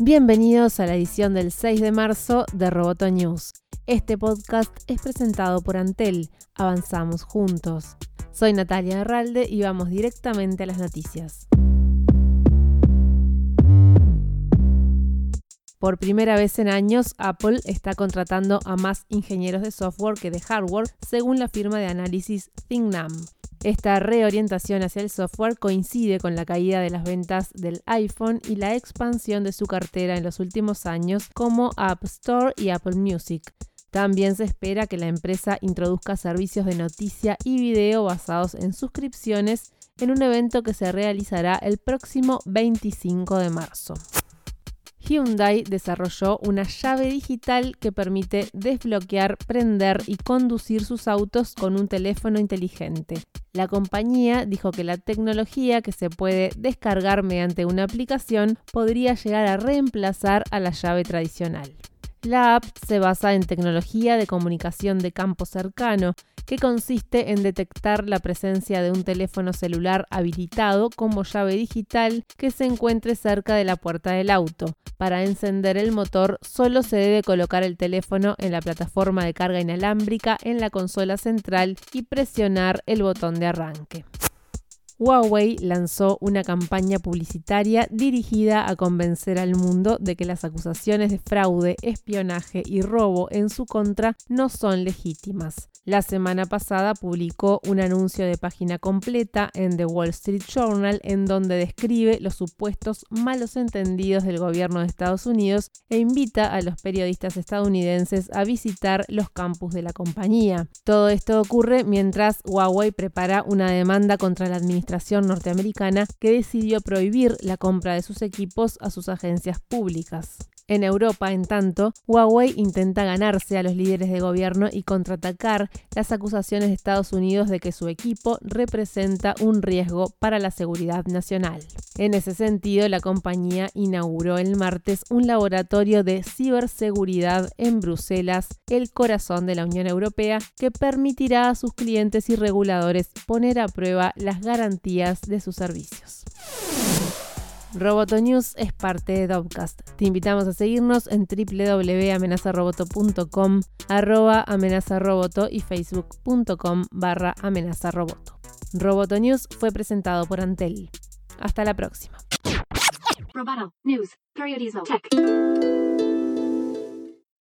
Bienvenidos a la edición del 6 de marzo de Roboto News. Este podcast es presentado por Antel. Avanzamos juntos. Soy Natalia Herralde y vamos directamente a las noticias. Por primera vez en años, Apple está contratando a más ingenieros de software que de hardware, según la firma de análisis ThinkNam. Esta reorientación hacia el software coincide con la caída de las ventas del iPhone y la expansión de su cartera en los últimos años como App Store y Apple Music. También se espera que la empresa introduzca servicios de noticia y video basados en suscripciones en un evento que se realizará el próximo 25 de marzo. Hyundai desarrolló una llave digital que permite desbloquear, prender y conducir sus autos con un teléfono inteligente. La compañía dijo que la tecnología que se puede descargar mediante una aplicación podría llegar a reemplazar a la llave tradicional. La app se basa en tecnología de comunicación de campo cercano, que consiste en detectar la presencia de un teléfono celular habilitado como llave digital que se encuentre cerca de la puerta del auto. Para encender el motor solo se debe colocar el teléfono en la plataforma de carga inalámbrica en la consola central y presionar el botón de arranque. Huawei lanzó una campaña publicitaria dirigida a convencer al mundo de que las acusaciones de fraude, espionaje y robo en su contra no son legítimas. La semana pasada publicó un anuncio de página completa en The Wall Street Journal en donde describe los supuestos malos entendidos del gobierno de Estados Unidos e invita a los periodistas estadounidenses a visitar los campus de la compañía. Todo esto ocurre mientras Huawei prepara una demanda contra la administración norteamericana que decidió prohibir la compra de sus equipos a sus agencias públicas. En Europa, en tanto, Huawei intenta ganarse a los líderes de gobierno y contraatacar las acusaciones de Estados Unidos de que su equipo representa un riesgo para la seguridad nacional. En ese sentido, la compañía inauguró el martes un laboratorio de ciberseguridad en Bruselas, el corazón de la Unión Europea, que permitirá a sus clientes y reguladores poner a prueba las garantías de sus servicios. Roboto News es parte de Dovcast. Te invitamos a seguirnos en www.amenazaroboto.com, arroba amenazaroboto y facebook.com barra amenazaroboto. Roboto News fue presentado por Antel. Hasta la próxima. Roboto News.